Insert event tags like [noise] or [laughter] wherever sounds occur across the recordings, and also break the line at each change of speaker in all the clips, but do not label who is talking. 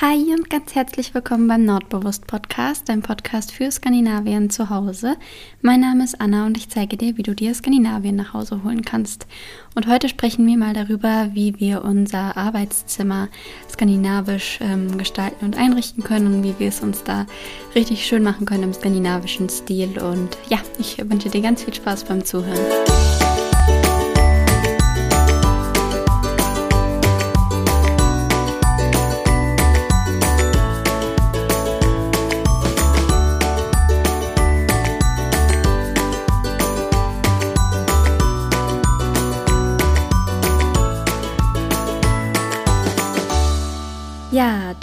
Hi und ganz herzlich willkommen beim Nordbewusst Podcast, dein Podcast für Skandinavien zu Hause. Mein Name ist Anna und ich zeige dir, wie du dir Skandinavien nach Hause holen kannst. Und heute sprechen wir mal darüber, wie wir unser Arbeitszimmer skandinavisch ähm, gestalten und einrichten können und wie wir es uns da richtig schön machen können im skandinavischen Stil. Und ja, ich wünsche dir ganz viel Spaß beim Zuhören.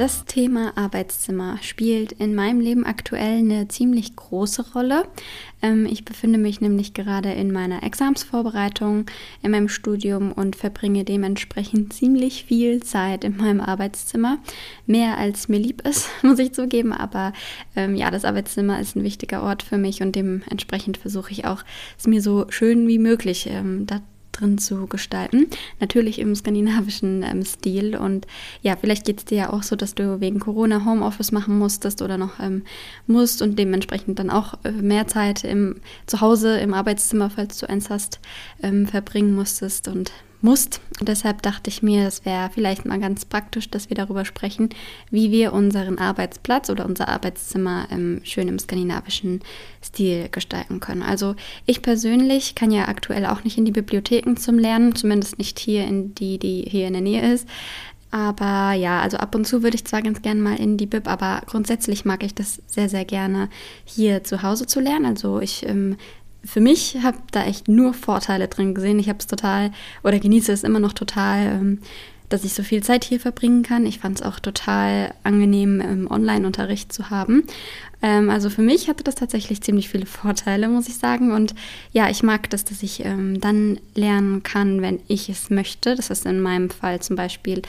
Das Thema Arbeitszimmer spielt in meinem Leben aktuell eine ziemlich große Rolle. Ähm, ich befinde mich nämlich gerade in meiner Examsvorbereitung in meinem Studium und verbringe dementsprechend ziemlich viel Zeit in meinem Arbeitszimmer. Mehr als mir lieb ist, [laughs] muss ich zugeben. Aber ähm, ja, das Arbeitszimmer ist ein wichtiger Ort für mich und dementsprechend versuche ich auch, es mir so schön wie möglich ähm, da drin zu gestalten. Natürlich im skandinavischen ähm, Stil. Und ja, vielleicht geht es dir ja auch so, dass du wegen Corona Homeoffice machen musstest oder noch ähm, musst und dementsprechend dann auch äh, mehr Zeit im Zuhause, im Arbeitszimmer, falls du eins hast, ähm, verbringen musstest. Und musst. Und deshalb dachte ich mir, es wäre vielleicht mal ganz praktisch, dass wir darüber sprechen, wie wir unseren Arbeitsplatz oder unser Arbeitszimmer ähm, schön im skandinavischen Stil gestalten können. Also ich persönlich kann ja aktuell auch nicht in die Bibliotheken zum Lernen, zumindest nicht hier in die, die hier in der Nähe ist. Aber ja, also ab und zu würde ich zwar ganz gerne mal in die Bib, aber grundsätzlich mag ich das sehr, sehr gerne hier zu Hause zu lernen. Also ich ähm, für mich habe da echt nur Vorteile drin gesehen. Ich habe es total oder genieße es immer noch total, ähm, dass ich so viel Zeit hier verbringen kann. Ich fand es auch total angenehm, im Online-Unterricht zu haben. Ähm, also für mich hatte das tatsächlich ziemlich viele Vorteile, muss ich sagen. Und ja, ich mag das, dass ich ähm, dann lernen kann, wenn ich es möchte. Das ist in meinem Fall zum Beispiel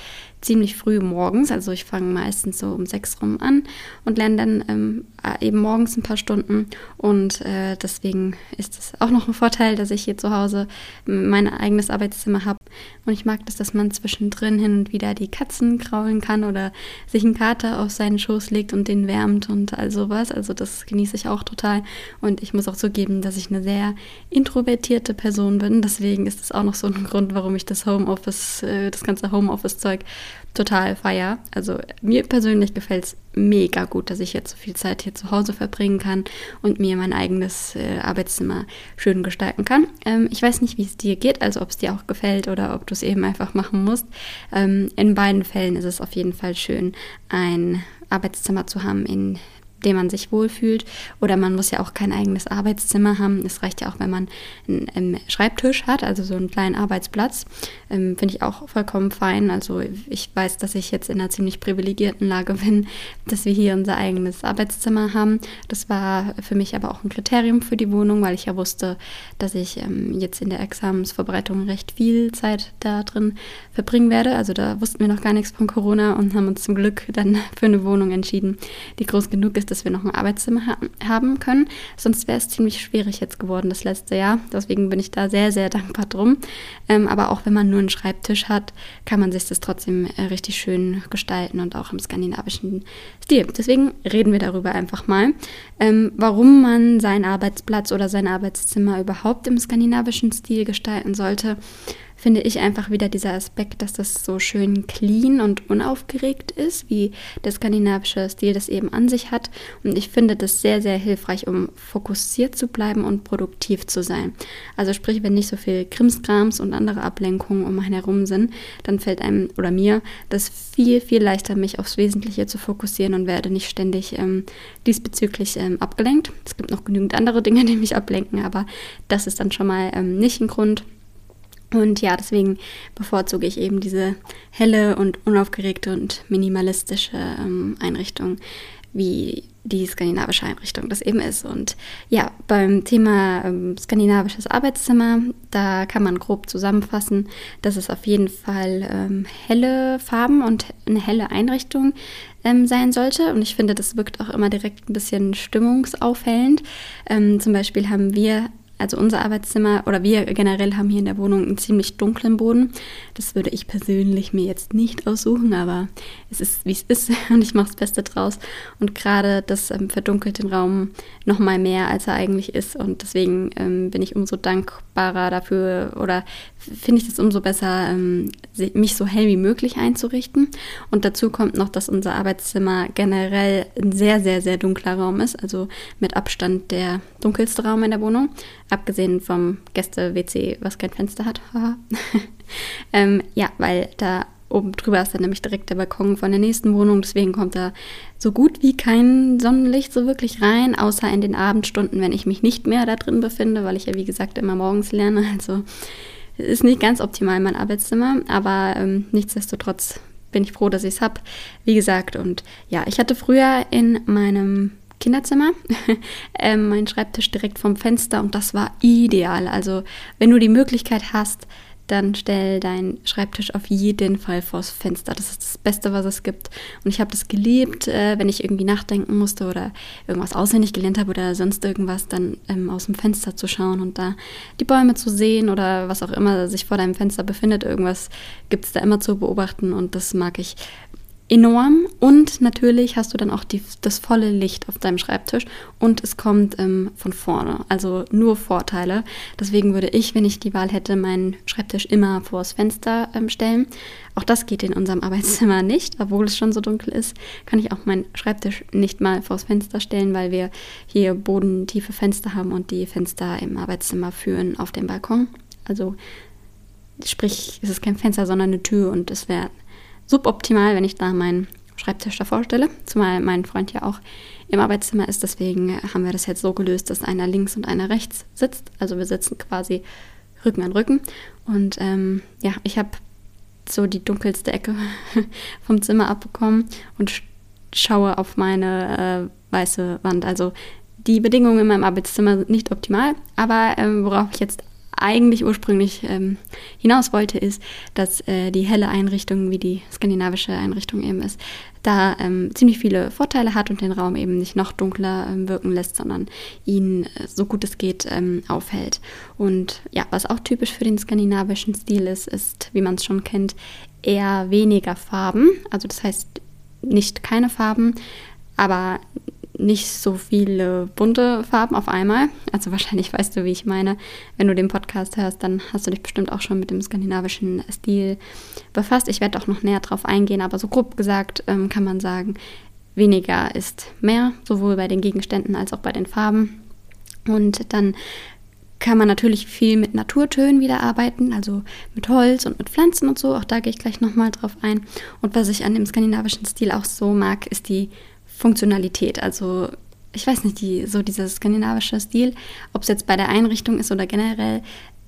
ziemlich früh morgens. Also ich fange meistens so um sechs rum an und lerne dann ähm, eben morgens ein paar Stunden. Und äh, deswegen ist es auch noch ein Vorteil, dass ich hier zu Hause mein eigenes Arbeitszimmer habe. Und ich mag das, dass man zwischendrin hin und wieder die Katzen kraulen kann oder sich ein Kater auf seinen Schoß legt und den wärmt und all sowas. Also das genieße ich auch total. Und ich muss auch zugeben, dass ich eine sehr introvertierte Person bin. Deswegen ist das auch noch so ein Grund, warum ich das Homeoffice, äh, das ganze Homeoffice-Zeug total feier. Also mir persönlich gefällt es mega gut, dass ich jetzt so viel Zeit hier zu Hause verbringen kann und mir mein eigenes äh, Arbeitszimmer schön gestalten kann. Ähm, ich weiß nicht, wie es dir geht, also ob es dir auch gefällt oder ob du es eben einfach machen musst. Ähm, in beiden Fällen ist es auf jeden Fall schön, ein Arbeitszimmer zu haben, in dem man sich wohlfühlt. Oder man muss ja auch kein eigenes Arbeitszimmer haben. Es reicht ja auch, wenn man einen, einen Schreibtisch hat, also so einen kleinen Arbeitsplatz. Ähm, Finde ich auch vollkommen fein. Also ich weiß, dass ich jetzt in einer ziemlich privilegierten Lage bin, dass wir hier unser eigenes Arbeitszimmer haben. Das war für mich aber auch ein Kriterium für die Wohnung, weil ich ja wusste, dass ich ähm, jetzt in der Examensvorbereitung recht viel Zeit da drin verbringen werde. Also da wussten wir noch gar nichts von Corona und haben uns zum Glück dann [laughs] für eine Wohnung entschieden, die groß genug ist, dass wir noch ein Arbeitszimmer ha haben können. Sonst wäre es ziemlich schwierig jetzt geworden das letzte Jahr. Deswegen bin ich da sehr, sehr dankbar drum. Ähm, aber auch wenn man nur einen Schreibtisch hat, kann man sich das trotzdem äh, richtig schön gestalten und auch im skandinavischen Stil. Deswegen reden wir darüber einfach mal, ähm, warum man seinen Arbeitsplatz oder sein Arbeitszimmer überhaupt im skandinavischen Stil gestalten sollte finde ich einfach wieder dieser Aspekt, dass das so schön clean und unaufgeregt ist, wie der skandinavische Stil das eben an sich hat. Und ich finde das sehr, sehr hilfreich, um fokussiert zu bleiben und produktiv zu sein. Also sprich, wenn nicht so viel Krimskrams und andere Ablenkungen um einen herum sind, dann fällt einem oder mir das viel, viel leichter, mich aufs Wesentliche zu fokussieren und werde nicht ständig ähm, diesbezüglich ähm, abgelenkt. Es gibt noch genügend andere Dinge, [laughs] die mich ablenken, aber das ist dann schon mal ähm, nicht ein Grund, und ja, deswegen bevorzuge ich eben diese helle und unaufgeregte und minimalistische ähm, Einrichtung, wie die skandinavische Einrichtung das eben ist. Und ja, beim Thema ähm, skandinavisches Arbeitszimmer, da kann man grob zusammenfassen, dass es auf jeden Fall ähm, helle Farben und eine helle Einrichtung ähm, sein sollte. Und ich finde, das wirkt auch immer direkt ein bisschen stimmungsaufhellend. Ähm, zum Beispiel haben wir also unser Arbeitszimmer oder wir generell haben hier in der Wohnung einen ziemlich dunklen Boden. Das würde ich persönlich mir jetzt nicht aussuchen, aber es ist wie es ist [laughs] und ich mache das Beste draus. Und gerade das ähm, verdunkelt den Raum noch mal mehr, als er eigentlich ist. Und deswegen ähm, bin ich umso dankbarer dafür oder finde ich es umso besser, ähm, mich so hell wie möglich einzurichten. Und dazu kommt noch, dass unser Arbeitszimmer generell ein sehr, sehr, sehr dunkler Raum ist. Also mit Abstand der dunkelste Raum in der Wohnung. Abgesehen vom Gäste-WC, was kein Fenster hat. [laughs] ähm, ja, weil da oben drüber ist dann nämlich direkt der Balkon von der nächsten Wohnung. Deswegen kommt da so gut wie kein Sonnenlicht so wirklich rein, außer in den Abendstunden, wenn ich mich nicht mehr da drin befinde, weil ich ja wie gesagt immer morgens lerne. [laughs] Also ist nicht ganz optimal mein Arbeitszimmer, aber ähm, nichtsdestotrotz bin ich froh, dass ich es habe. Wie gesagt, und ja, ich hatte früher in meinem Kinderzimmer, [laughs] ähm, meinen Schreibtisch direkt vom Fenster und das war ideal. Also wenn du die Möglichkeit hast, dann stell deinen Schreibtisch auf jeden Fall vors Fenster. Das ist das Beste, was es gibt. Und ich habe das geliebt, äh, wenn ich irgendwie nachdenken musste oder irgendwas auswendig gelernt habe oder sonst irgendwas, dann ähm, aus dem Fenster zu schauen und da die Bäume zu sehen oder was auch immer sich vor deinem Fenster befindet. Irgendwas gibt es da immer zu beobachten und das mag ich enorm und natürlich hast du dann auch die, das volle Licht auf deinem Schreibtisch und es kommt ähm, von vorne, also nur Vorteile. Deswegen würde ich, wenn ich die Wahl hätte, meinen Schreibtisch immer vors Fenster ähm, stellen. Auch das geht in unserem [laughs] Arbeitszimmer nicht, obwohl es schon so dunkel ist, kann ich auch meinen Schreibtisch nicht mal vors Fenster stellen, weil wir hier bodentiefe Fenster haben und die Fenster im Arbeitszimmer führen auf den Balkon. Also sprich, es ist kein Fenster, sondern eine Tür und es wäre suboptimal, wenn ich da meinen Schreibtisch davor stelle, zumal mein Freund ja auch im Arbeitszimmer ist. Deswegen haben wir das jetzt so gelöst, dass einer links und einer rechts sitzt. Also wir sitzen quasi Rücken an Rücken. Und ähm, ja, ich habe so die dunkelste Ecke [laughs] vom Zimmer abbekommen und schaue auf meine äh, weiße Wand. Also die Bedingungen in meinem Arbeitszimmer sind nicht optimal, aber ähm, worauf ich jetzt eigentlich ursprünglich ähm, hinaus wollte, ist, dass äh, die helle Einrichtung, wie die skandinavische Einrichtung eben ist, da ähm, ziemlich viele Vorteile hat und den Raum eben nicht noch dunkler ähm, wirken lässt, sondern ihn äh, so gut es geht ähm, aufhält. Und ja, was auch typisch für den skandinavischen Stil ist, ist, wie man es schon kennt, eher weniger Farben. Also das heißt nicht keine Farben, aber nicht so viele bunte Farben auf einmal. Also wahrscheinlich weißt du, wie ich meine. Wenn du den Podcast hörst, dann hast du dich bestimmt auch schon mit dem skandinavischen Stil befasst. Ich werde auch noch näher drauf eingehen, aber so grob gesagt ähm, kann man sagen, weniger ist mehr, sowohl bei den Gegenständen als auch bei den Farben. Und dann kann man natürlich viel mit Naturtönen wieder arbeiten, also mit Holz und mit Pflanzen und so. Auch da gehe ich gleich nochmal drauf ein. Und was ich an dem skandinavischen Stil auch so mag, ist die Funktionalität. Also ich weiß nicht, die, so dieser skandinavische Stil, ob es jetzt bei der Einrichtung ist oder generell,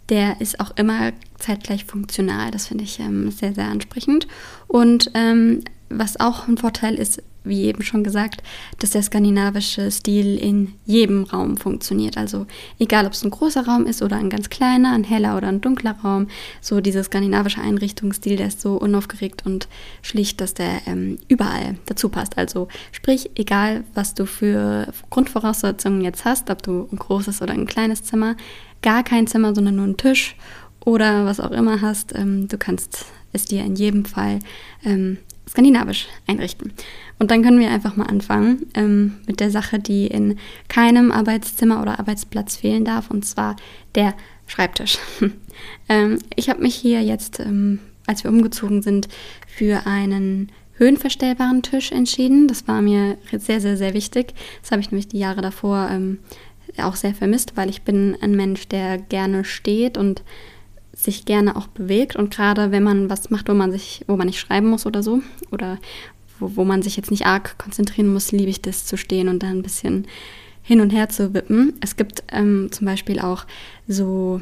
der ist auch immer zeitgleich funktional. Das finde ich ähm, sehr, sehr ansprechend. Und ähm, was auch ein Vorteil ist, wie eben schon gesagt, dass der skandinavische Stil in jedem Raum funktioniert. Also egal, ob es ein großer Raum ist oder ein ganz kleiner, ein heller oder ein dunkler Raum, so dieser skandinavische Einrichtungsstil, der ist so unaufgeregt und schlicht, dass der ähm, überall dazu passt. Also sprich, egal, was du für Grundvoraussetzungen jetzt hast, ob du ein großes oder ein kleines Zimmer, gar kein Zimmer, sondern nur ein Tisch oder was auch immer hast, ähm, du kannst es dir in jedem Fall ähm, skandinavisch einrichten. Und dann können wir einfach mal anfangen ähm, mit der Sache, die in keinem Arbeitszimmer oder Arbeitsplatz fehlen darf, und zwar der Schreibtisch. [laughs] ähm, ich habe mich hier jetzt, ähm, als wir umgezogen sind, für einen höhenverstellbaren Tisch entschieden. Das war mir sehr, sehr, sehr wichtig. Das habe ich nämlich die Jahre davor ähm, auch sehr vermisst, weil ich bin ein Mensch, der gerne steht und sich gerne auch bewegt und gerade wenn man was macht, wo man sich, wo man nicht schreiben muss oder so oder wo, wo man sich jetzt nicht arg konzentrieren muss, liebe ich das zu stehen und da ein bisschen hin und her zu wippen. Es gibt ähm, zum Beispiel auch so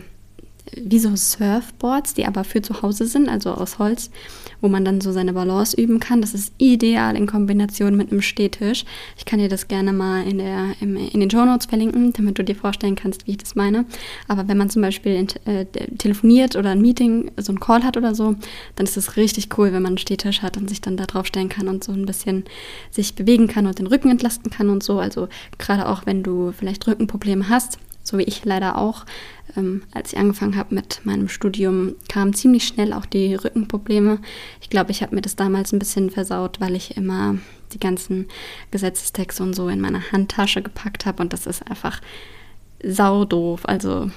wie so Surfboards, die aber für zu Hause sind, also aus Holz, wo man dann so seine Balance üben kann. Das ist ideal in Kombination mit einem Stehtisch. Ich kann dir das gerne mal in, der, im, in den Show Notes verlinken, damit du dir vorstellen kannst, wie ich das meine. Aber wenn man zum Beispiel in, äh, telefoniert oder ein Meeting, so ein Call hat oder so, dann ist es richtig cool, wenn man einen Stehtisch hat und sich dann da drauf stellen kann und so ein bisschen sich bewegen kann und den Rücken entlasten kann und so. Also gerade auch wenn du vielleicht Rückenprobleme hast, so wie ich leider auch. Ähm, als ich angefangen habe mit meinem Studium, kamen ziemlich schnell auch die Rückenprobleme. Ich glaube, ich habe mir das damals ein bisschen versaut, weil ich immer die ganzen Gesetzestexte und so in meine Handtasche gepackt habe und das ist einfach saudoof. Also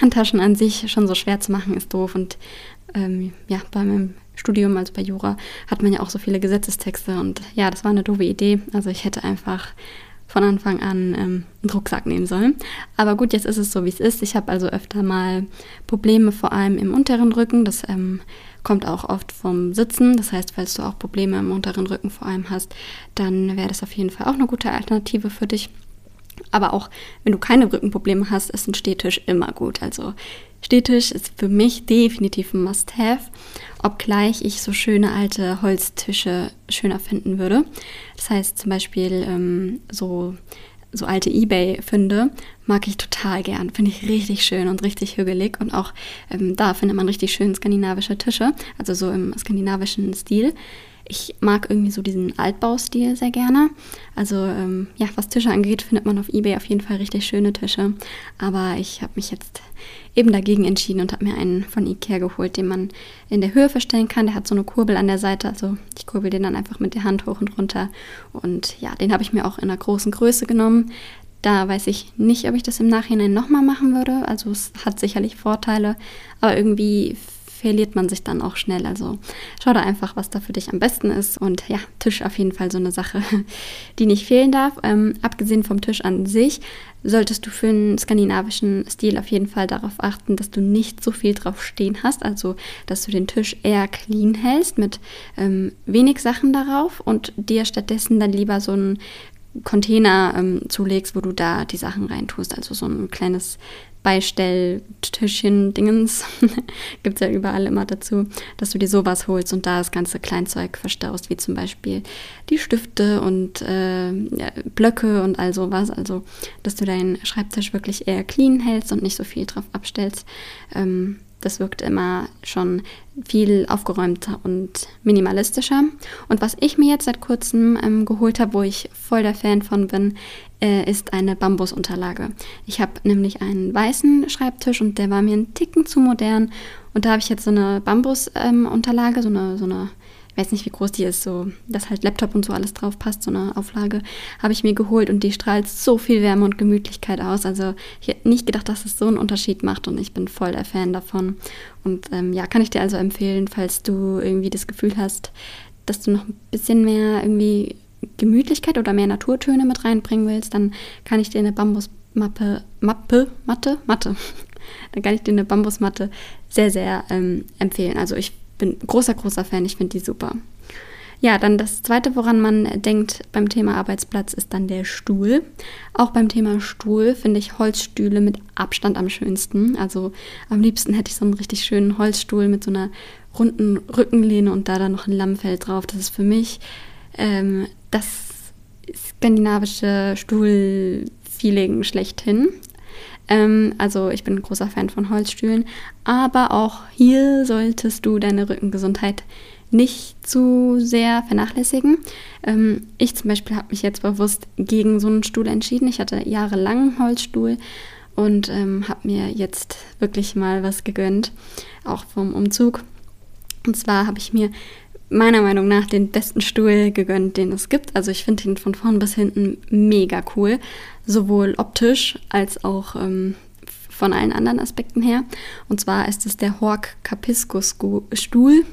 Handtaschen an sich schon so schwer zu machen, ist doof. Und ähm, ja, bei meinem Studium, also bei Jura, hat man ja auch so viele Gesetzestexte und ja, das war eine doofe Idee. Also ich hätte einfach von Anfang an ähm, einen Rucksack nehmen sollen. Aber gut, jetzt ist es so, wie es ist. Ich habe also öfter mal Probleme, vor allem im unteren Rücken. Das ähm, kommt auch oft vom Sitzen. Das heißt, falls du auch Probleme im unteren Rücken vor allem hast, dann wäre das auf jeden Fall auch eine gute Alternative für dich. Aber auch wenn du keine Rückenprobleme hast, ist ein Stehtisch immer gut. Also Stehtisch ist für mich definitiv ein Must-Have, obgleich ich so schöne alte Holztische schöner finden würde. Das heißt zum Beispiel ähm, so, so alte Ebay-Funde mag ich total gern. Finde ich richtig schön und richtig hügelig. Und auch ähm, da findet man richtig schön skandinavische Tische, also so im skandinavischen Stil ich mag irgendwie so diesen Altbaustil sehr gerne. Also ähm, ja, was Tische angeht, findet man auf eBay auf jeden Fall richtig schöne Tische. Aber ich habe mich jetzt eben dagegen entschieden und habe mir einen von Ikea geholt, den man in der Höhe verstellen kann. Der hat so eine Kurbel an der Seite, also ich kurbel den dann einfach mit der Hand hoch und runter. Und ja, den habe ich mir auch in einer großen Größe genommen. Da weiß ich nicht, ob ich das im Nachhinein nochmal machen würde. Also es hat sicherlich Vorteile, aber irgendwie verliert man sich dann auch schnell. Also schau da einfach, was da für dich am besten ist. Und ja, Tisch auf jeden Fall so eine Sache, [laughs] die nicht fehlen darf. Ähm, abgesehen vom Tisch an sich solltest du für einen skandinavischen Stil auf jeden Fall darauf achten, dass du nicht so viel drauf stehen hast. Also, dass du den Tisch eher clean hältst mit ähm, wenig Sachen darauf und dir stattdessen dann lieber so einen Container ähm, zulegst, wo du da die Sachen reintust. Also so ein kleines Beistelltischchen, Dingens, [laughs] gibt es ja überall immer dazu, dass du dir sowas holst und da das ganze Kleinzeug verstaust, wie zum Beispiel die Stifte und äh, Blöcke und all sowas. Also, dass du deinen Schreibtisch wirklich eher clean hältst und nicht so viel drauf abstellst. Ähm, das wirkt immer schon viel aufgeräumter und minimalistischer. Und was ich mir jetzt seit kurzem ähm, geholt habe, wo ich voll der Fan von bin, äh, ist eine Bambusunterlage. Ich habe nämlich einen weißen Schreibtisch und der war mir ein Ticken zu modern. Und da habe ich jetzt so eine Bambusunterlage, ähm, so eine, so eine ich weiß nicht, wie groß die ist, so, dass halt Laptop und so alles drauf passt, so eine Auflage, habe ich mir geholt und die strahlt so viel Wärme und Gemütlichkeit aus. Also ich hätte nicht gedacht, dass es so einen Unterschied macht und ich bin voll der Fan davon. Und ähm, ja, kann ich dir also empfehlen, falls du irgendwie das Gefühl hast, dass du noch ein bisschen mehr irgendwie Gemütlichkeit oder mehr Naturtöne mit reinbringen willst, dann kann ich dir eine Bambusmappe, Mappe, Matte, Matte, [laughs] dann kann ich dir eine Bambusmatte sehr, sehr ähm, empfehlen. Also ich bin großer, großer Fan. Ich finde die super. Ja, dann das Zweite, woran man denkt beim Thema Arbeitsplatz, ist dann der Stuhl. Auch beim Thema Stuhl finde ich Holzstühle mit Abstand am schönsten. Also am liebsten hätte ich so einen richtig schönen Holzstuhl mit so einer runden Rückenlehne und da dann noch ein Lammfell drauf. Das ist für mich ähm, das skandinavische Stuhlfeeling schlechthin. Ähm, also ich bin ein großer Fan von Holzstühlen, aber auch hier solltest du deine Rückengesundheit nicht zu sehr vernachlässigen. Ähm, ich zum Beispiel habe mich jetzt bewusst gegen so einen Stuhl entschieden. Ich hatte jahrelang einen Holzstuhl und ähm, habe mir jetzt wirklich mal was gegönnt, auch vom Umzug. Und zwar habe ich mir meiner Meinung nach den besten Stuhl gegönnt, den es gibt. Also ich finde ihn von vorn bis hinten mega cool, sowohl optisch als auch ähm, von allen anderen Aspekten her. Und zwar ist es der Hork Capiscus Stuhl.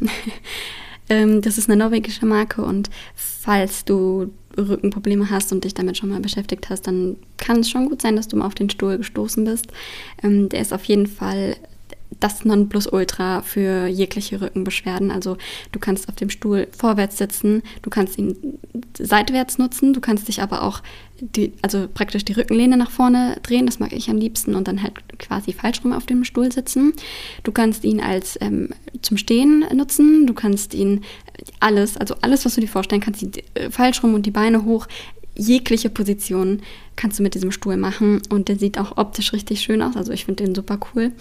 [laughs] ähm, das ist eine norwegische Marke und falls du Rückenprobleme hast und dich damit schon mal beschäftigt hast, dann kann es schon gut sein, dass du mal auf den Stuhl gestoßen bist. Ähm, der ist auf jeden Fall das Nonplusultra für jegliche Rückenbeschwerden. Also du kannst auf dem Stuhl vorwärts sitzen, du kannst ihn seitwärts nutzen, du kannst dich aber auch die, also praktisch die Rückenlehne nach vorne drehen, das mag ich am liebsten und dann halt quasi falsch rum auf dem Stuhl sitzen. Du kannst ihn als ähm, zum Stehen nutzen, du kannst ihn alles, also alles, was du dir vorstellen kannst, die, äh, falsch rum und die Beine hoch, jegliche Position kannst du mit diesem Stuhl machen und der sieht auch optisch richtig schön aus. Also ich finde den super cool.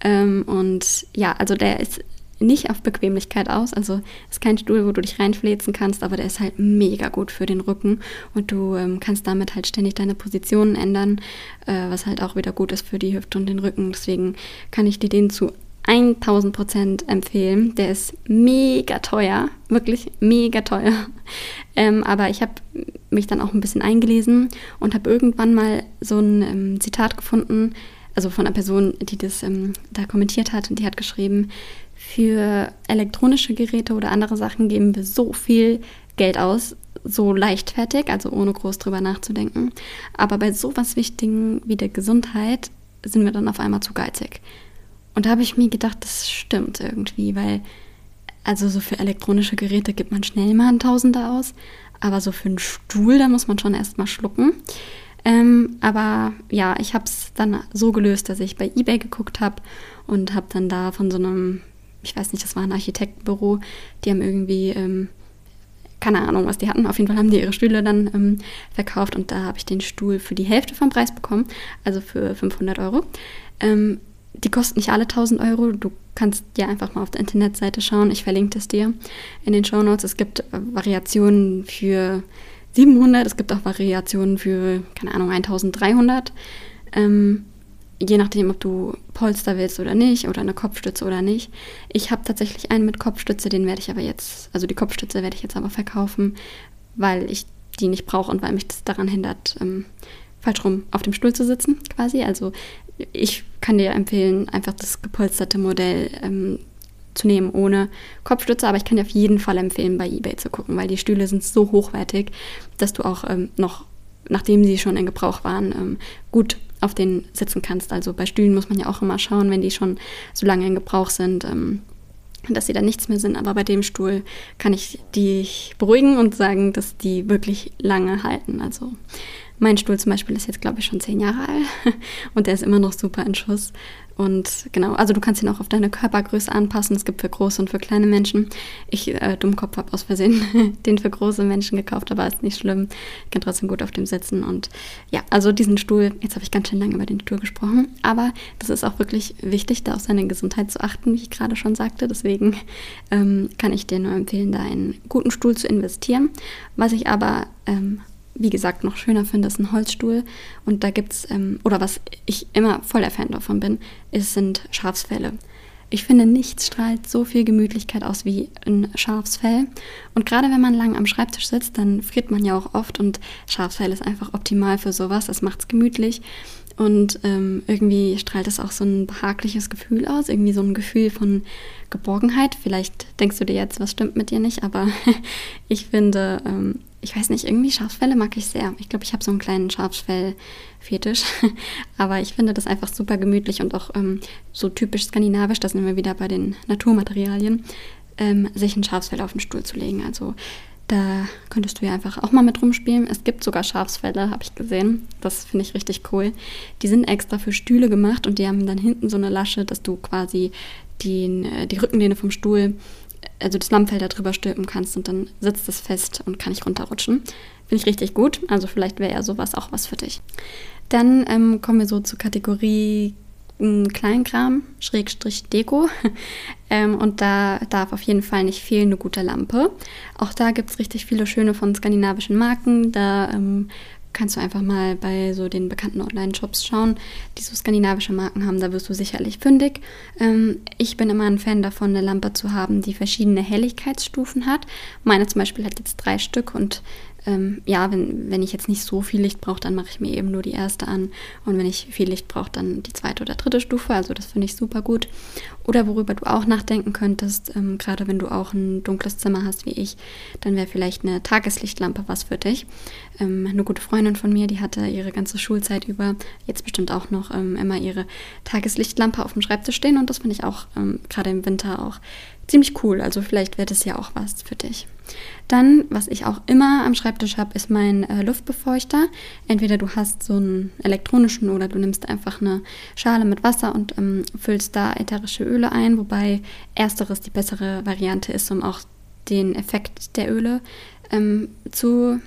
Ähm, und ja, also der ist nicht auf Bequemlichkeit aus. Also ist kein Stuhl, wo du dich reinfläzen kannst, aber der ist halt mega gut für den Rücken und du ähm, kannst damit halt ständig deine Positionen ändern, äh, was halt auch wieder gut ist für die Hüfte und den Rücken. Deswegen kann ich dir den zu 1000 Prozent empfehlen. Der ist mega teuer, wirklich mega teuer. [laughs] Ähm, aber ich habe mich dann auch ein bisschen eingelesen und habe irgendwann mal so ein ähm, Zitat gefunden, also von einer Person, die das ähm, da kommentiert hat und die hat geschrieben, für elektronische Geräte oder andere Sachen geben wir so viel Geld aus, so leichtfertig, also ohne groß drüber nachzudenken. Aber bei so was Wichtigen wie der Gesundheit sind wir dann auf einmal zu geizig. Und da habe ich mir gedacht, das stimmt irgendwie, weil also so für elektronische Geräte gibt man schnell mal ein Tausender aus, aber so für einen Stuhl, da muss man schon erstmal schlucken. Ähm, aber ja, ich habe es dann so gelöst, dass ich bei eBay geguckt habe und habe dann da von so einem ich weiß nicht, das war ein Architektenbüro, die haben irgendwie, ähm, keine Ahnung, was die hatten. Auf jeden Fall haben die ihre Stühle dann ähm, verkauft und da habe ich den Stuhl für die Hälfte vom Preis bekommen, also für 500 Euro. Die kosten nicht alle 1000 Euro. Du kannst ja einfach mal auf der Internetseite schauen. Ich verlinke das dir in den Show Notes. Es gibt äh, Variationen für 700, es gibt auch Variationen für, keine Ahnung, 1300. Ähm, je nachdem, ob du Polster willst oder nicht oder eine Kopfstütze oder nicht. Ich habe tatsächlich einen mit Kopfstütze, den werde ich aber jetzt, also die Kopfstütze werde ich jetzt aber verkaufen, weil ich die nicht brauche und weil mich das daran hindert, ähm, falsch rum auf dem Stuhl zu sitzen, quasi. Also ich kann dir empfehlen, einfach das gepolsterte Modell ähm, zu nehmen ohne Kopfstütze, aber ich kann dir auf jeden Fall empfehlen, bei eBay zu gucken, weil die Stühle sind so hochwertig, dass du auch ähm, noch, nachdem sie schon in Gebrauch waren, ähm, gut auf denen sitzen kannst. Also bei Stühlen muss man ja auch immer schauen, wenn die schon so lange in Gebrauch sind, ähm, dass sie da nichts mehr sind. Aber bei dem Stuhl kann ich dich beruhigen und sagen, dass die wirklich lange halten. Also mein Stuhl zum Beispiel ist jetzt, glaube ich, schon zehn Jahre alt [laughs] und der ist immer noch super in Schuss. Und genau, also du kannst ihn auch auf deine Körpergröße anpassen. Es gibt für große und für kleine Menschen. Ich, äh, Dummkopf, habe aus Versehen [laughs] den für große Menschen gekauft, aber ist nicht schlimm. Ich kann trotzdem gut auf dem sitzen. Und ja, also diesen Stuhl, jetzt habe ich ganz schön lange über den Stuhl gesprochen, aber das ist auch wirklich wichtig, da auf seine Gesundheit zu achten, wie ich gerade schon sagte. Deswegen ähm, kann ich dir nur empfehlen, da einen guten Stuhl zu investieren. Was ich aber ähm, wie gesagt, noch schöner finde, ist ein Holzstuhl. Und da gibt es, ähm, oder was ich immer voller Fan davon bin, ist, sind Schafsfälle. Ich finde, nichts strahlt so viel Gemütlichkeit aus wie ein Schafsfell. Und gerade wenn man lang am Schreibtisch sitzt, dann friert man ja auch oft und Schafsfell ist einfach optimal für sowas. Es gemütlich. Und ähm, irgendwie strahlt es auch so ein behagliches Gefühl aus, irgendwie so ein Gefühl von Geborgenheit. Vielleicht denkst du dir jetzt, was stimmt mit dir nicht, aber [laughs] ich finde, ähm, ich weiß nicht, irgendwie Schafsfälle mag ich sehr. Ich glaube, ich habe so einen kleinen Schafsfell-Fetisch. [laughs] Aber ich finde das einfach super gemütlich und auch ähm, so typisch skandinavisch, das sind wir wieder bei den Naturmaterialien, ähm, sich ein Schafsfell auf den Stuhl zu legen. Also da könntest du ja einfach auch mal mit rumspielen. Es gibt sogar Schafsfälle, habe ich gesehen. Das finde ich richtig cool. Die sind extra für Stühle gemacht und die haben dann hinten so eine Lasche, dass du quasi den, äh, die Rückenlehne vom Stuhl also das Lammfell da drüber stülpen kannst und dann sitzt es fest und kann nicht runterrutschen. Finde ich richtig gut. Also vielleicht wäre ja sowas auch was für dich. Dann ähm, kommen wir so zur Kategorie hm, Kleinkram, Schrägstrich Deko. [laughs] ähm, und da darf auf jeden Fall nicht fehlen eine gute Lampe. Auch da gibt es richtig viele schöne von skandinavischen Marken. Da ähm, kannst du einfach mal bei so den bekannten Online-Shops schauen, die so skandinavische Marken haben. Da wirst du sicherlich fündig. Ähm, ich bin immer ein Fan davon, eine Lampe zu haben, die verschiedene Helligkeitsstufen hat. Meine zum Beispiel hat jetzt drei Stück und ähm, ja, wenn, wenn ich jetzt nicht so viel Licht brauche, dann mache ich mir eben nur die erste an. Und wenn ich viel Licht brauche, dann die zweite oder dritte Stufe. Also das finde ich super gut. Oder worüber du auch nachdenken könntest, ähm, gerade wenn du auch ein dunkles Zimmer hast wie ich, dann wäre vielleicht eine Tageslichtlampe was für dich. Ähm, eine gute Freundin von mir, die hatte ihre ganze Schulzeit über, jetzt bestimmt auch noch ähm, immer ihre Tageslichtlampe auf dem Schreibtisch stehen. Und das finde ich auch ähm, gerade im Winter auch ziemlich cool. Also vielleicht wäre das ja auch was für dich. Dann, was ich auch immer am Schreibtisch habe, ist mein äh, Luftbefeuchter. Entweder du hast so einen elektronischen oder du nimmst einfach eine Schale mit Wasser und ähm, füllst da ätherische Öle ein, wobei ersteres die bessere Variante ist, um auch den Effekt der Öle ähm, zu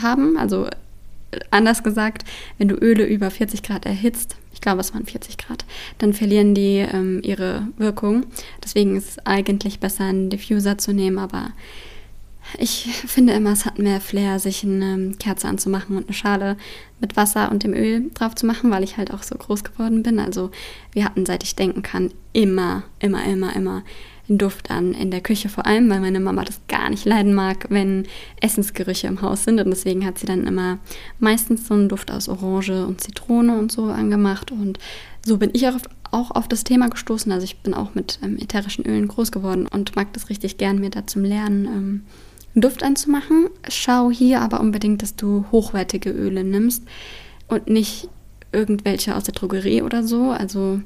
haben. Also äh, anders gesagt, wenn du Öle über 40 Grad erhitzt, ich glaube, es waren 40 Grad, dann verlieren die ähm, ihre Wirkung. Deswegen ist es eigentlich besser, einen Diffuser zu nehmen, aber ich finde immer, es hat mehr Flair, sich eine ähm, Kerze anzumachen und eine Schale mit Wasser und dem Öl drauf zu machen, weil ich halt auch so groß geworden bin. Also wir hatten, seit ich denken kann, immer, immer, immer, immer einen Duft an in der Küche vor allem, weil meine Mama das gar nicht leiden mag, wenn Essensgerüche im Haus sind. Und deswegen hat sie dann immer meistens so einen Duft aus Orange und Zitrone und so angemacht. Und so bin ich auch auf, auch auf das Thema gestoßen. Also ich bin auch mit ähm, ätherischen Ölen groß geworden und mag das richtig gern, mir da zum Lernen ähm, Duft anzumachen. Schau hier aber unbedingt, dass du hochwertige Öle nimmst und nicht irgendwelche aus der Drogerie oder so. Also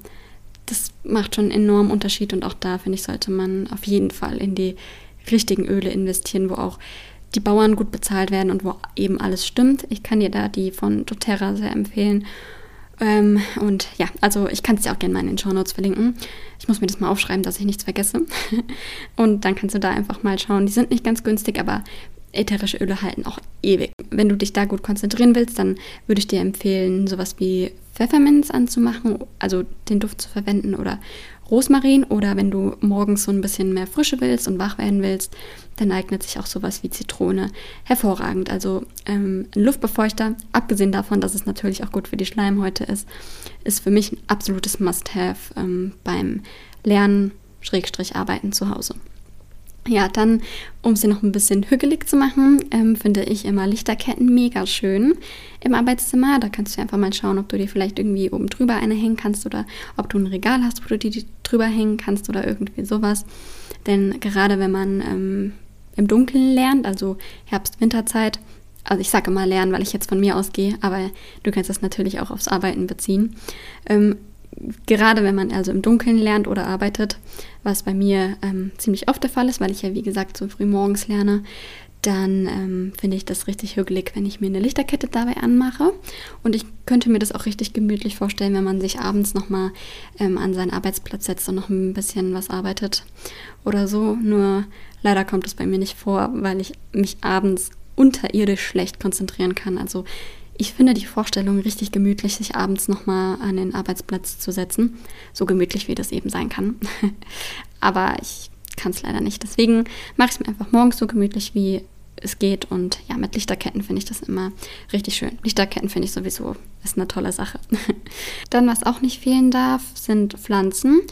das macht schon einen enormen Unterschied und auch da, finde ich, sollte man auf jeden Fall in die richtigen Öle investieren, wo auch die Bauern gut bezahlt werden und wo eben alles stimmt. Ich kann dir da die von doTERRA sehr empfehlen. Ähm, und ja, also ich kann es dir auch gerne mal in den Show Notes verlinken. Ich muss mir das mal aufschreiben, dass ich nichts vergesse. [laughs] und dann kannst du da einfach mal schauen. Die sind nicht ganz günstig, aber ätherische Öle halten auch ewig. Wenn du dich da gut konzentrieren willst, dann würde ich dir empfehlen, sowas wie Pfefferminz anzumachen, also den Duft zu verwenden oder Rosmarin oder wenn du morgens so ein bisschen mehr Frische willst und wach werden willst, dann eignet sich auch sowas wie Zitrone hervorragend. Also ähm, ein Luftbefeuchter, abgesehen davon, dass es natürlich auch gut für die Schleimhäute ist, ist für mich ein absolutes Must-Have ähm, beim Lernen, Schrägstrich Arbeiten zu Hause. Ja, dann, um sie noch ein bisschen hügelig zu machen, ähm, finde ich immer Lichterketten mega schön im Arbeitszimmer. Da kannst du einfach mal schauen, ob du dir vielleicht irgendwie oben drüber eine hängen kannst oder ob du ein Regal hast, wo du die drüber hängen kannst oder irgendwie sowas. Denn gerade wenn man ähm, im Dunkeln lernt, also Herbst-Winterzeit, also ich sage immer lernen, weil ich jetzt von mir ausgehe, aber du kannst das natürlich auch aufs Arbeiten beziehen. Ähm, gerade wenn man also im Dunkeln lernt oder arbeitet, was bei mir ähm, ziemlich oft der Fall ist, weil ich ja wie gesagt so früh morgens lerne, dann ähm, finde ich das richtig hügelig, wenn ich mir eine Lichterkette dabei anmache. Und ich könnte mir das auch richtig gemütlich vorstellen, wenn man sich abends nochmal ähm, an seinen Arbeitsplatz setzt und noch ein bisschen was arbeitet oder so. Nur leider kommt es bei mir nicht vor, weil ich mich abends unterirdisch schlecht konzentrieren kann. Also ich finde die Vorstellung richtig gemütlich, sich abends nochmal an den Arbeitsplatz zu setzen. So gemütlich, wie das eben sein kann. [laughs] Aber ich kann es leider nicht. Deswegen mache ich es mir einfach morgens so gemütlich, wie es geht. Und ja, mit Lichterketten finde ich das immer richtig schön. Lichterketten finde ich sowieso ist eine tolle Sache. [laughs] Dann, was auch nicht fehlen darf, sind Pflanzen.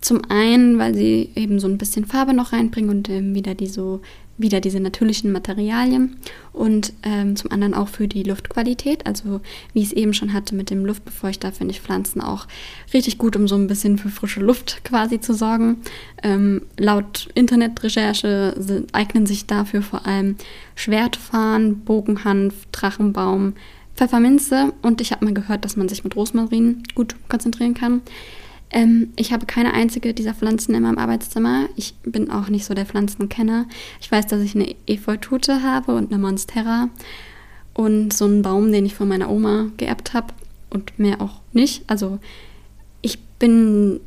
Zum einen, weil sie eben so ein bisschen Farbe noch reinbringen und ähm, wieder die so wieder diese natürlichen Materialien und ähm, zum anderen auch für die Luftqualität. Also wie ich es eben schon hatte mit dem Luftbefeuchter, finde ich Pflanzen auch richtig gut, um so ein bisschen für frische Luft quasi zu sorgen. Ähm, laut Internetrecherche eignen sich dafür vor allem Schwertfarn, Bogenhanf, Drachenbaum, Pfefferminze und ich habe mal gehört, dass man sich mit Rosmarin gut konzentrieren kann. Ähm, ich habe keine einzige dieser Pflanzen in meinem Arbeitszimmer. Ich bin auch nicht so der Pflanzenkenner. Ich weiß, dass ich eine Efeutute habe und eine Monstera und so einen Baum, den ich von meiner Oma geerbt habe und mehr auch nicht. Also ich bin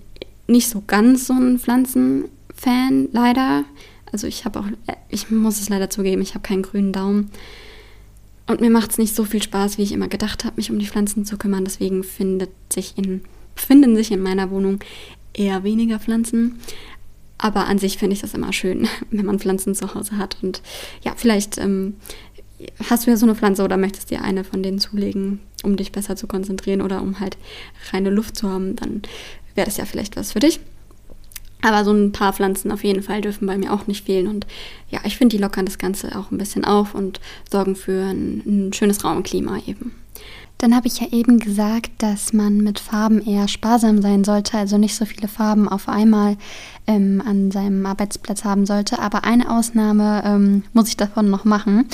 nicht so ganz so ein Pflanzenfan, leider. Also ich habe auch, ich muss es leider zugeben, ich habe keinen grünen Daumen. Und mir macht es nicht so viel Spaß, wie ich immer gedacht habe, mich um die Pflanzen zu kümmern. Deswegen findet sich in finden sich in meiner Wohnung eher weniger Pflanzen. Aber an sich finde ich das immer schön, [laughs] wenn man Pflanzen zu Hause hat. Und ja, vielleicht ähm, hast du ja so eine Pflanze oder möchtest dir eine von denen zulegen, um dich besser zu konzentrieren oder um halt reine Luft zu haben, dann wäre das ja vielleicht was für dich. Aber so ein paar Pflanzen auf jeden Fall dürfen bei mir auch nicht fehlen. Und ja, ich finde, die lockern das Ganze auch ein bisschen auf und sorgen für ein, ein schönes Raumklima eben.
Dann habe ich ja eben gesagt, dass man mit Farben eher sparsam sein sollte, also nicht so viele Farben auf einmal ähm, an seinem Arbeitsplatz haben sollte. Aber eine Ausnahme ähm, muss ich davon noch machen.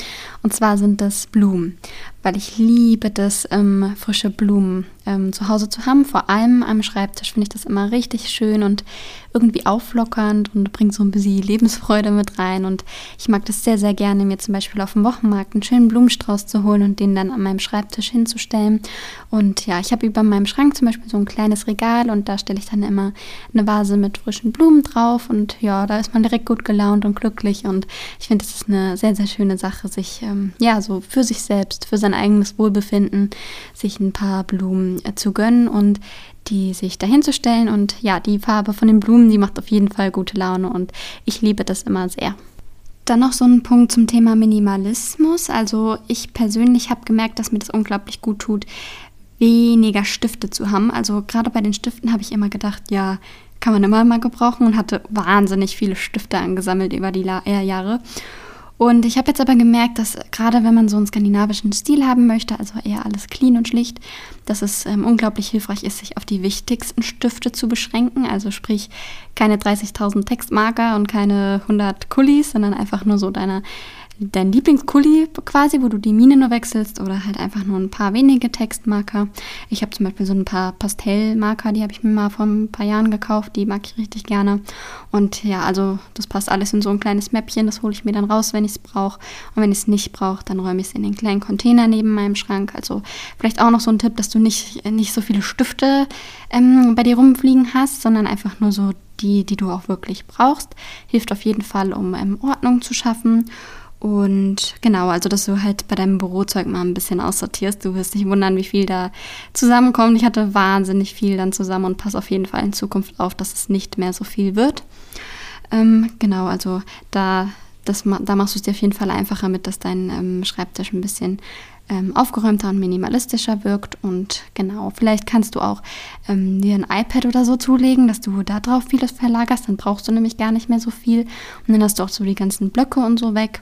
Und zwar sind das Blumen, weil ich liebe das, ähm, frische Blumen ähm, zu Hause zu haben. Vor allem am Schreibtisch finde ich das immer richtig schön und irgendwie auflockernd und bringt so ein bisschen Lebensfreude mit rein. Und ich mag das sehr, sehr gerne, mir zum Beispiel auf dem Wochenmarkt einen schönen Blumenstrauß zu holen und den dann an meinem Schreibtisch hinzustellen hinzustellen. Und ja, ich habe über meinem Schrank zum Beispiel so ein kleines Regal und da stelle ich dann immer eine Vase mit frischen Blumen drauf. Und ja, da ist man direkt gut gelaunt und glücklich. Und ich finde, es ist eine sehr, sehr schöne Sache, sich ähm, ja so für sich selbst, für sein eigenes Wohlbefinden, sich ein paar Blumen äh, zu gönnen und die sich dahinzustellen. Und ja, die Farbe von den Blumen, die macht auf jeden Fall gute Laune und ich liebe das immer sehr. Dann noch so ein Punkt zum Thema Minimalismus. Also ich persönlich habe gemerkt, dass mir das unglaublich gut tut, weniger Stifte zu haben. Also gerade bei den Stiften habe ich immer gedacht, ja, kann man immer mal gebrauchen und hatte wahnsinnig viele Stifte angesammelt über die äh, Jahre. Und ich habe jetzt aber gemerkt, dass gerade wenn man so einen skandinavischen Stil haben möchte, also eher alles clean und schlicht, dass es ähm, unglaublich hilfreich ist, sich auf die wichtigsten Stifte zu beschränken. Also sprich keine 30.000 Textmarker und keine 100 Kullis, sondern einfach nur so deine dein Lieblingskuli quasi, wo du die Mine nur wechselst oder halt einfach nur ein paar wenige Textmarker. Ich habe zum Beispiel so ein paar Pastellmarker, die habe ich mir mal vor ein paar Jahren gekauft, die mag ich richtig gerne. Und ja, also das passt alles in so ein kleines Mäppchen, das hole ich mir dann raus, wenn ich es brauche. Und wenn ich es nicht brauche, dann räume ich es in den kleinen Container neben meinem Schrank. Also vielleicht auch noch so ein Tipp, dass du nicht, nicht so viele Stifte ähm, bei dir rumfliegen hast, sondern einfach nur so die, die du auch wirklich brauchst. Hilft auf jeden Fall, um ähm, Ordnung zu schaffen. Und genau, also dass du halt bei deinem Bürozeug mal ein bisschen aussortierst. Du wirst dich wundern, wie viel da zusammenkommt. Ich hatte wahnsinnig viel dann zusammen und pass auf jeden Fall in Zukunft auf, dass es nicht mehr so viel wird. Ähm, genau, also da, das, da machst du es dir auf jeden Fall einfacher mit, dass dein ähm, Schreibtisch ein bisschen ähm, aufgeräumter und minimalistischer wirkt. Und genau, vielleicht kannst du auch ähm, dir ein iPad oder so zulegen, dass du da drauf vieles verlagerst. Dann brauchst du nämlich gar nicht mehr so viel. Und dann hast du auch so die ganzen Blöcke und so weg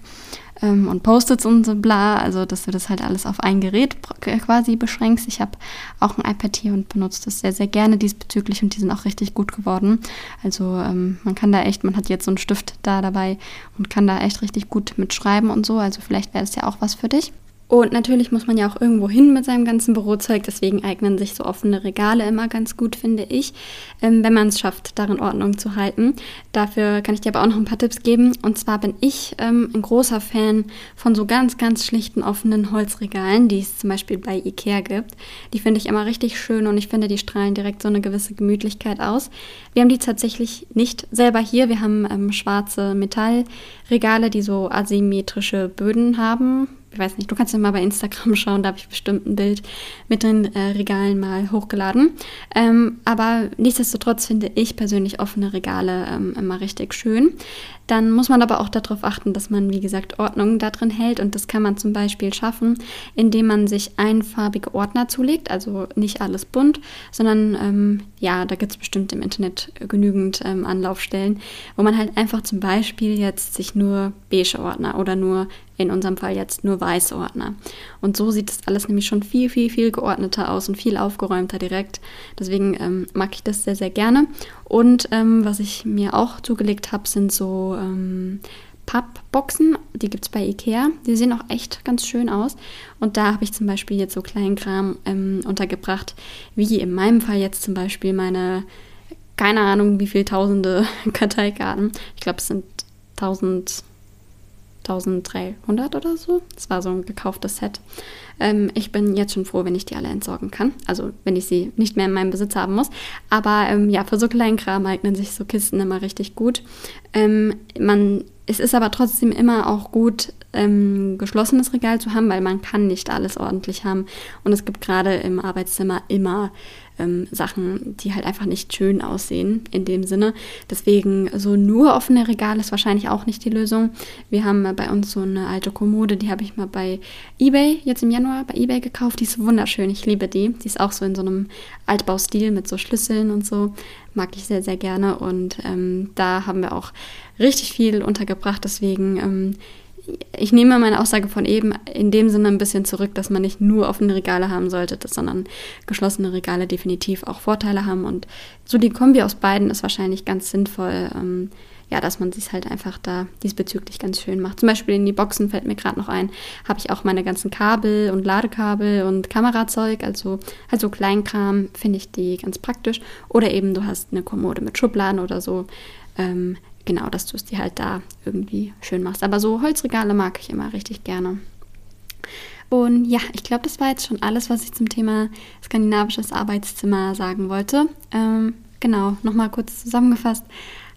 ähm, und Post-its und so bla. Also, dass du das halt alles auf ein Gerät quasi beschränkst. Ich habe auch ein iPad hier und benutze das sehr, sehr gerne diesbezüglich und die sind auch richtig gut geworden. Also, ähm, man kann da echt, man hat jetzt so einen Stift da dabei und kann da echt richtig gut mitschreiben und so. Also, vielleicht wäre das ja auch was für dich. Und natürlich muss man ja auch irgendwo hin mit seinem ganzen Bürozeug, deswegen eignen sich so offene Regale immer ganz gut, finde ich, ähm, wenn man es schafft, darin Ordnung zu halten. Dafür kann ich dir aber auch noch ein paar Tipps geben. Und zwar bin ich ähm, ein großer Fan von so ganz, ganz schlichten offenen Holzregalen, die es zum Beispiel bei Ikea gibt. Die finde ich immer richtig schön und ich finde, die strahlen direkt so eine gewisse Gemütlichkeit aus. Wir haben die tatsächlich nicht selber hier. Wir haben ähm, schwarze Metallregale, die so asymmetrische Böden haben ich weiß nicht, du kannst ja mal bei Instagram [laughs] schauen, da habe ich bestimmt ein Bild mit den äh, Regalen mal hochgeladen. Ähm, aber nichtsdestotrotz finde ich persönlich offene Regale ähm, immer richtig schön. Dann muss man aber auch darauf achten, dass man, wie gesagt, Ordnung da drin hält. Und das kann man zum Beispiel schaffen, indem man sich einfarbige Ordner zulegt. Also nicht alles bunt, sondern ähm, ja, da gibt es bestimmt im Internet genügend ähm, Anlaufstellen, wo man halt einfach zum Beispiel jetzt sich nur beige Ordner oder nur in unserem Fall jetzt nur weiße Ordner. Und so sieht das alles nämlich schon viel, viel, viel geordneter aus und viel aufgeräumter direkt. Deswegen ähm, mag ich das sehr, sehr gerne. Und ähm, was ich mir auch zugelegt habe, sind so ähm, Pappboxen. Die gibt es bei Ikea. Die sehen auch echt ganz schön aus. Und da habe ich zum Beispiel jetzt so kleinen Kram ähm, untergebracht, wie in meinem Fall jetzt zum Beispiel meine, keine Ahnung, wie viele tausende [laughs] Karteikarten. Ich glaube, es sind 1000 1300 oder so. Das war so ein gekauftes Set. Ähm, ich bin jetzt schon froh, wenn ich die alle entsorgen kann. Also wenn ich sie nicht mehr in meinem Besitz haben muss. Aber ähm, ja, für so kleinen Kram eignen sich so Kisten immer richtig gut. Ähm, man, es ist aber trotzdem immer auch gut, ähm, geschlossenes Regal zu haben, weil man kann nicht alles ordentlich haben. Und es gibt gerade im Arbeitszimmer immer ähm, Sachen, die halt einfach nicht schön aussehen in dem Sinne. Deswegen so nur offene Regale ist wahrscheinlich auch nicht die Lösung. Wir haben bei uns so eine alte Kommode, die habe ich mal bei eBay jetzt im Januar bei eBay gekauft. Die ist wunderschön, ich liebe die. Die ist auch so in so einem Altbaustil mit so Schlüsseln und so. Mag ich sehr, sehr gerne. Und ähm, da haben wir auch richtig viel untergebracht. Deswegen ähm, ich nehme meine Aussage von eben in dem Sinne ein bisschen zurück, dass man nicht nur offene Regale haben sollte, sondern geschlossene Regale definitiv auch Vorteile haben. Und so die Kombi aus beiden ist wahrscheinlich ganz sinnvoll, ähm, ja, dass man sich halt einfach da diesbezüglich ganz schön macht. Zum Beispiel in die Boxen fällt mir gerade noch ein, habe ich auch meine ganzen Kabel und Ladekabel und Kamerazeug, also also Kleinkram, finde ich die ganz praktisch. Oder eben du hast eine Kommode mit Schubladen oder so. Ähm, genau, dass du es dir halt da irgendwie schön machst. Aber so Holzregale mag ich immer richtig gerne.
Und ja, ich glaube, das war jetzt schon alles, was ich zum Thema skandinavisches Arbeitszimmer sagen wollte. Ähm, genau, nochmal kurz zusammengefasst.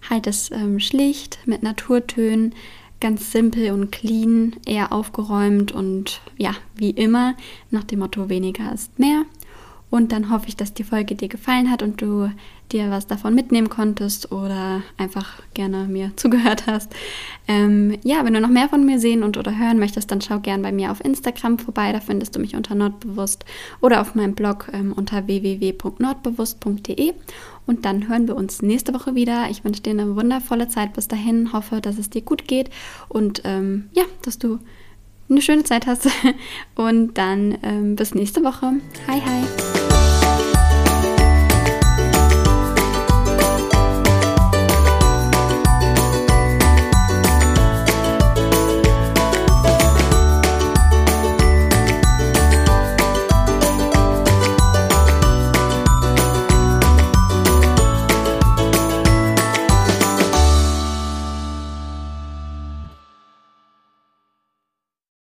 Halt es ähm, schlicht mit Naturtönen, ganz simpel und clean, eher aufgeräumt und ja, wie immer, nach dem Motto weniger ist mehr. Und dann hoffe ich, dass die Folge dir gefallen hat und du dir was davon mitnehmen konntest oder einfach gerne mir [laughs] zugehört hast. Ähm, ja, wenn du noch mehr von mir sehen und oder hören möchtest, dann schau gerne bei mir auf Instagram vorbei. Da findest du mich unter Nordbewusst oder auf meinem Blog ähm, unter www.nordbewusst.de. Und dann hören wir uns nächste Woche wieder. Ich wünsche dir eine wundervolle Zeit bis dahin. Hoffe, dass es dir gut geht und ähm, ja, dass du eine schöne Zeit hast. [laughs] Und dann ähm, bis nächste Woche. Hi, hi.